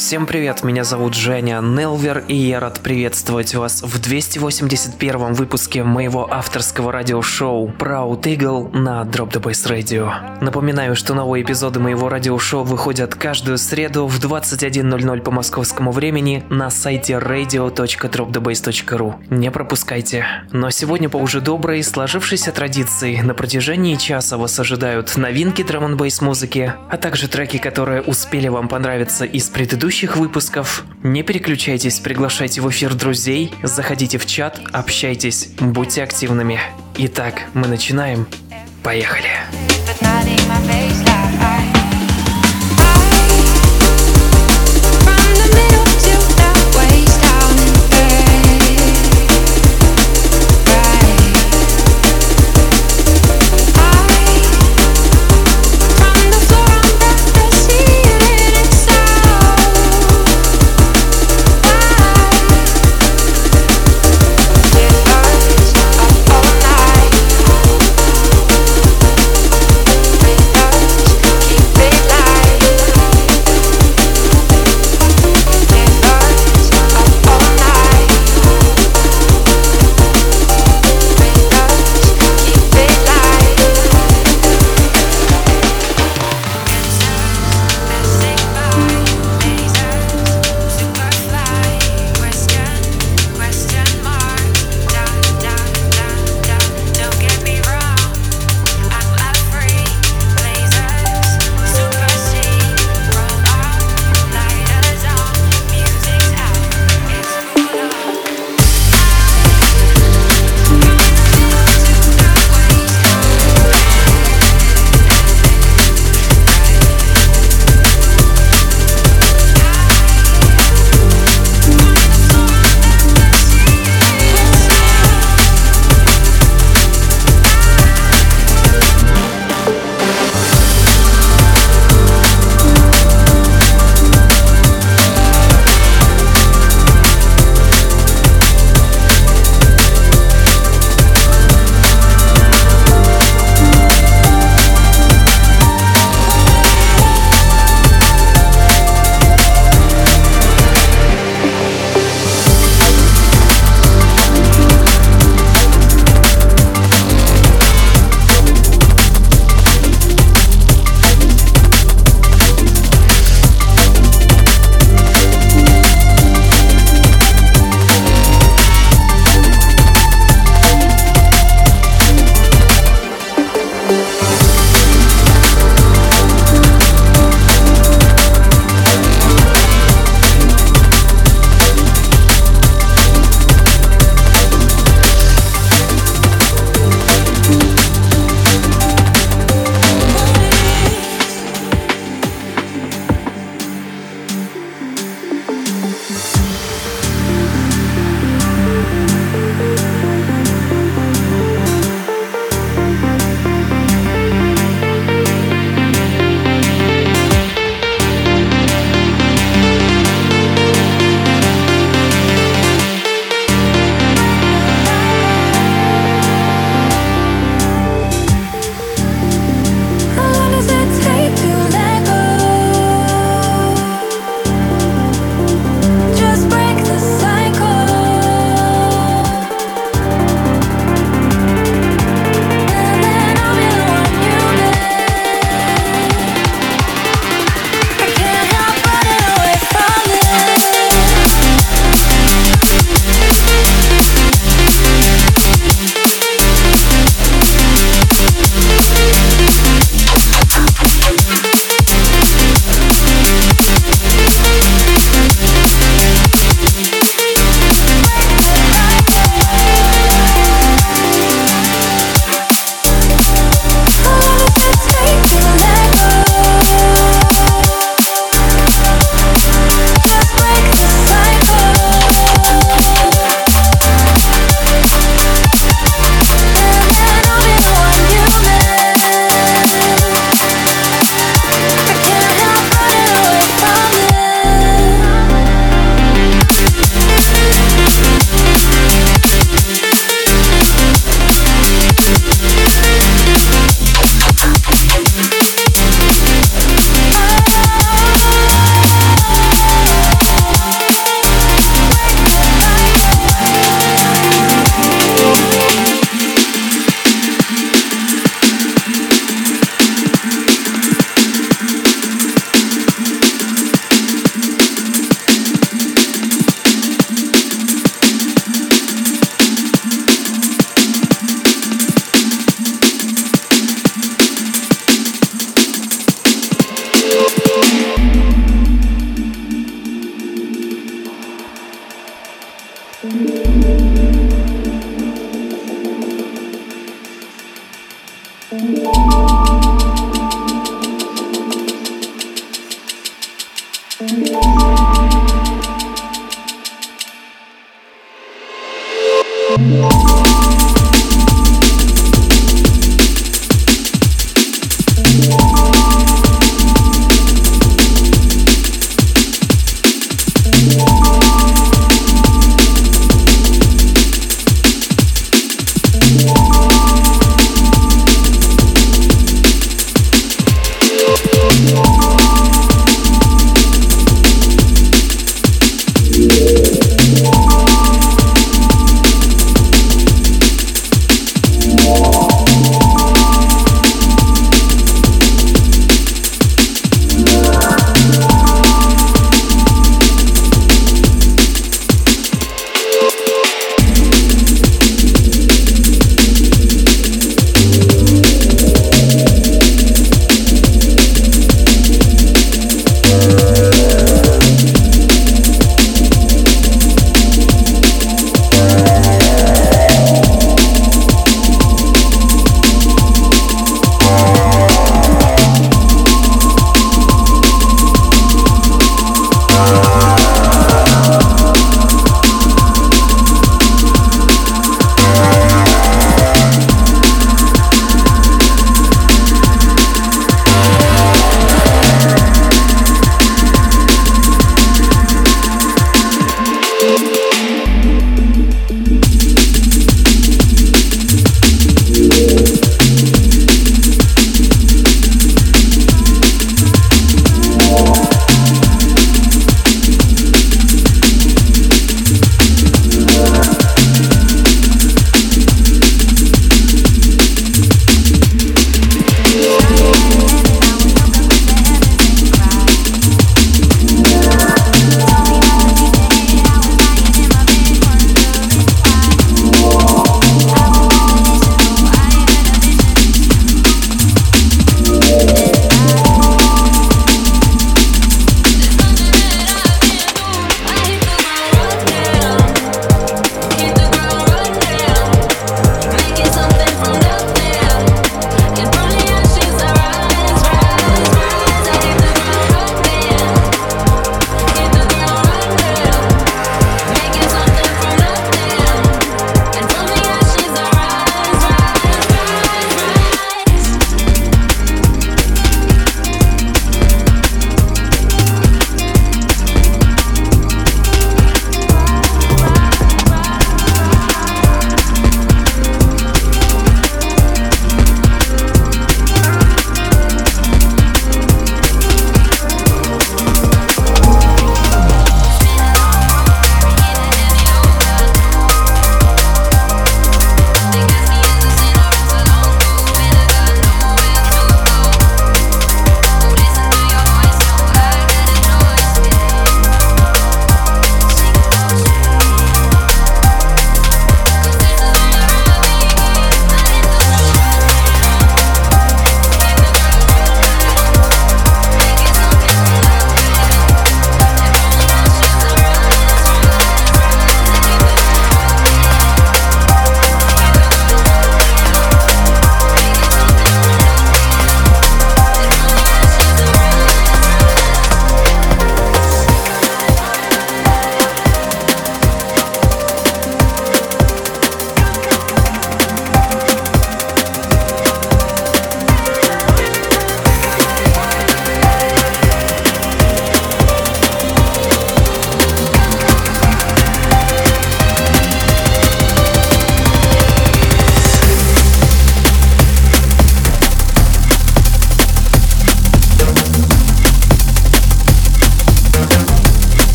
Всем привет, меня зовут Женя Нелвер, и я рад приветствовать вас в 281 выпуске моего авторского радиошоу Proud Eagle на Drop the Bass Radio. Напоминаю, что новые эпизоды моего радиошоу выходят каждую среду в 21.00 по московскому времени на сайте radio.dropthebase.ru. Не пропускайте. Но сегодня по уже доброй, сложившейся традиции на протяжении часа вас ожидают новинки драм н музыки, а также треки, которые успели вам понравиться из предыдущих выпусков. Не переключайтесь, приглашайте в эфир друзей, заходите в чат, общайтесь, будьте активными. Итак, мы начинаем. Поехали. but.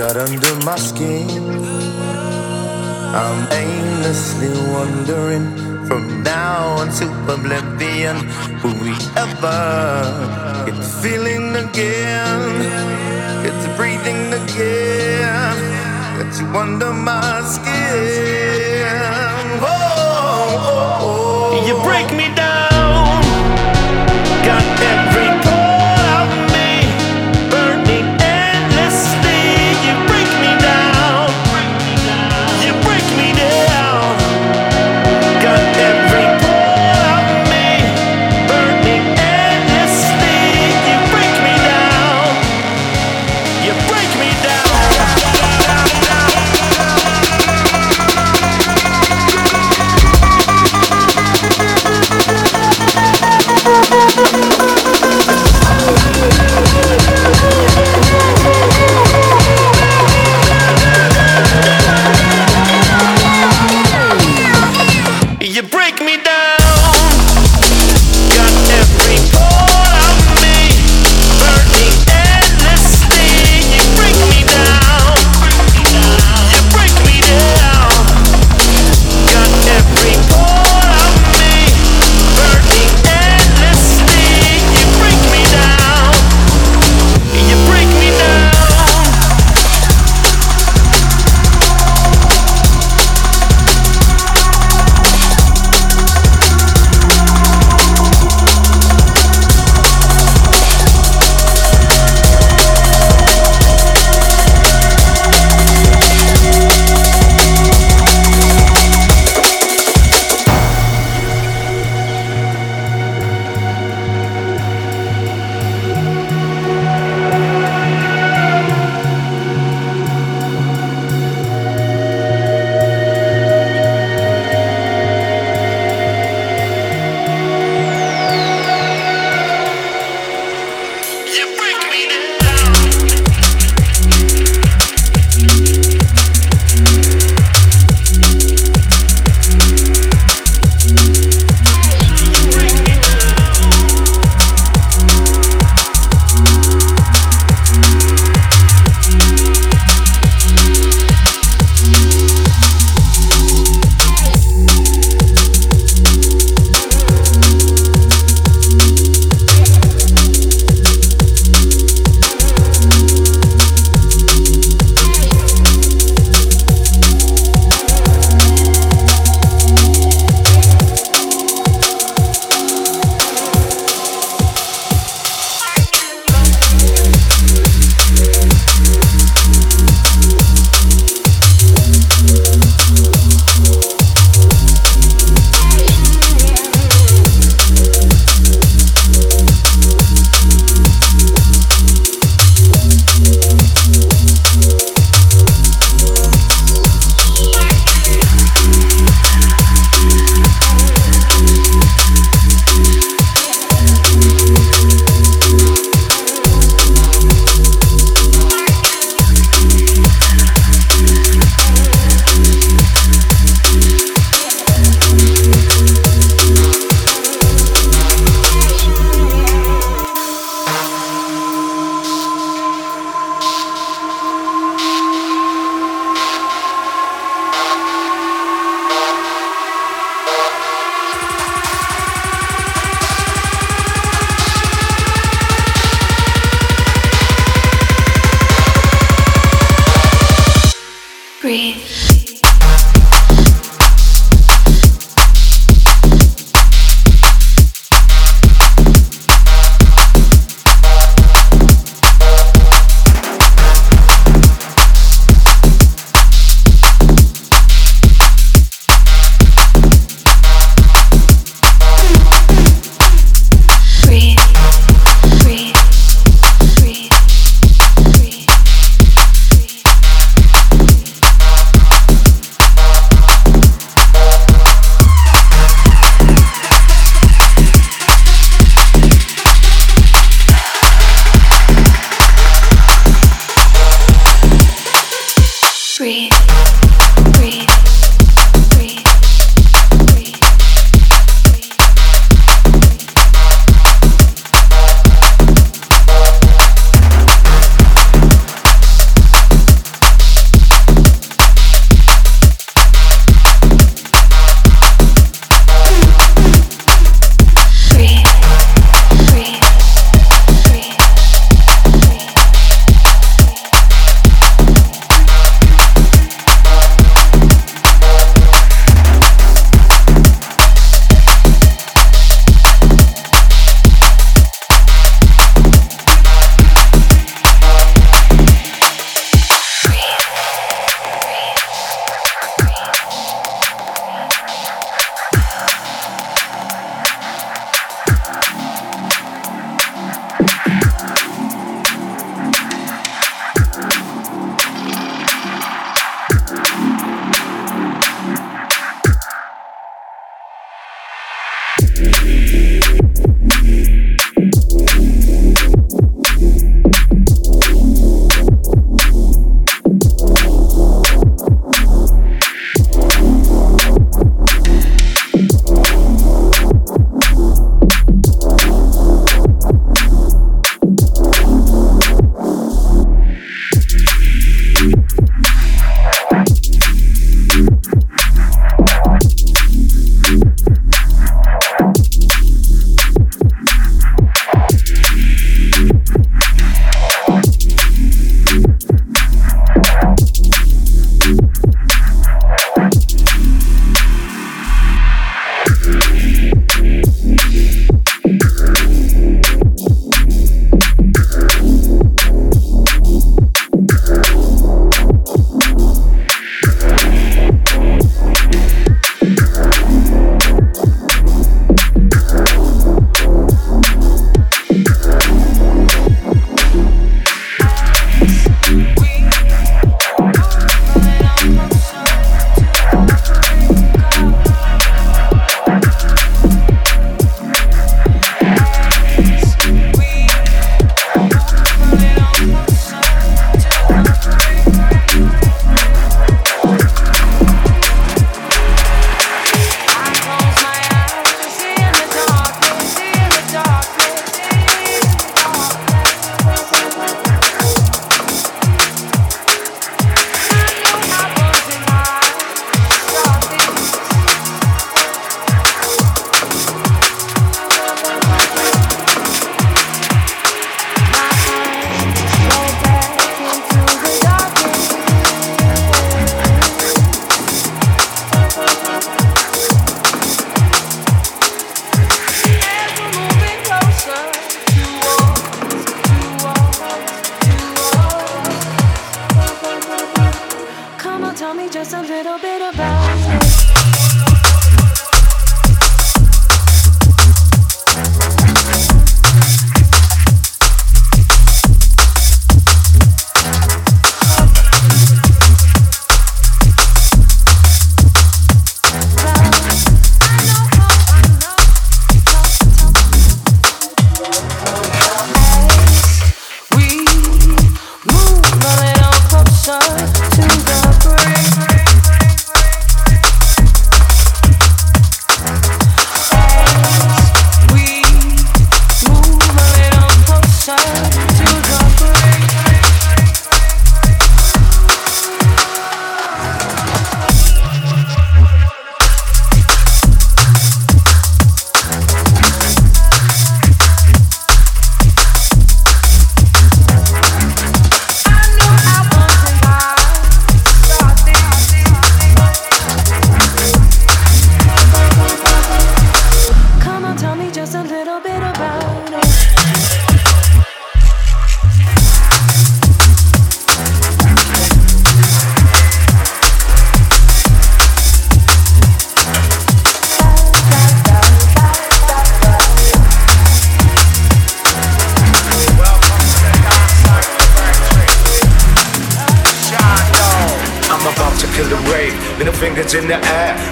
Got under my skin. I'm aimlessly wandering from now until oblivion will we ever get the feeling again, to breathing again, get you under my skin. Oh, oh, oh. oh. You break me down,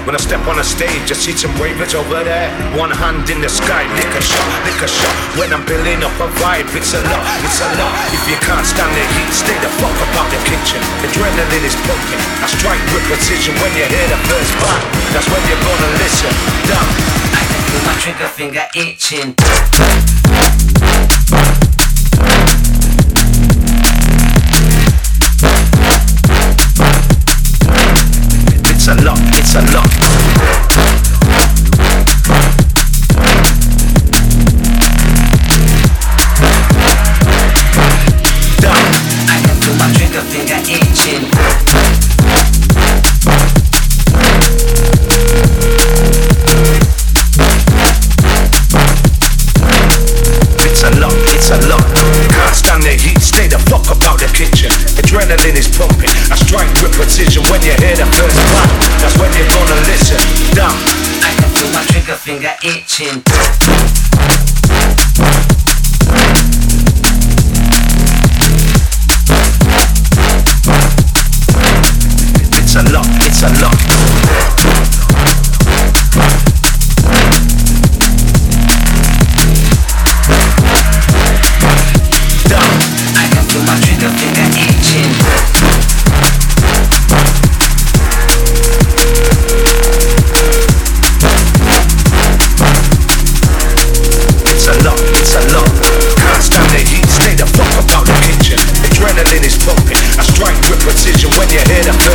When I step on a stage, I see some ravers over there. One hand in the sky, lick a shot, lick a shot. When I'm building up a vibe, it's a lot, it's a lot. If you can't stand the heat, stay the fuck up out the kitchen. Adrenaline is pumping. I strike with precision when you hear the first bang. That's when you're gonna listen. Down. I can feel my trigger finger itching. It's a lot, Adrenaline is pumping. I strike with precision when you hear the finger itching. When you hear the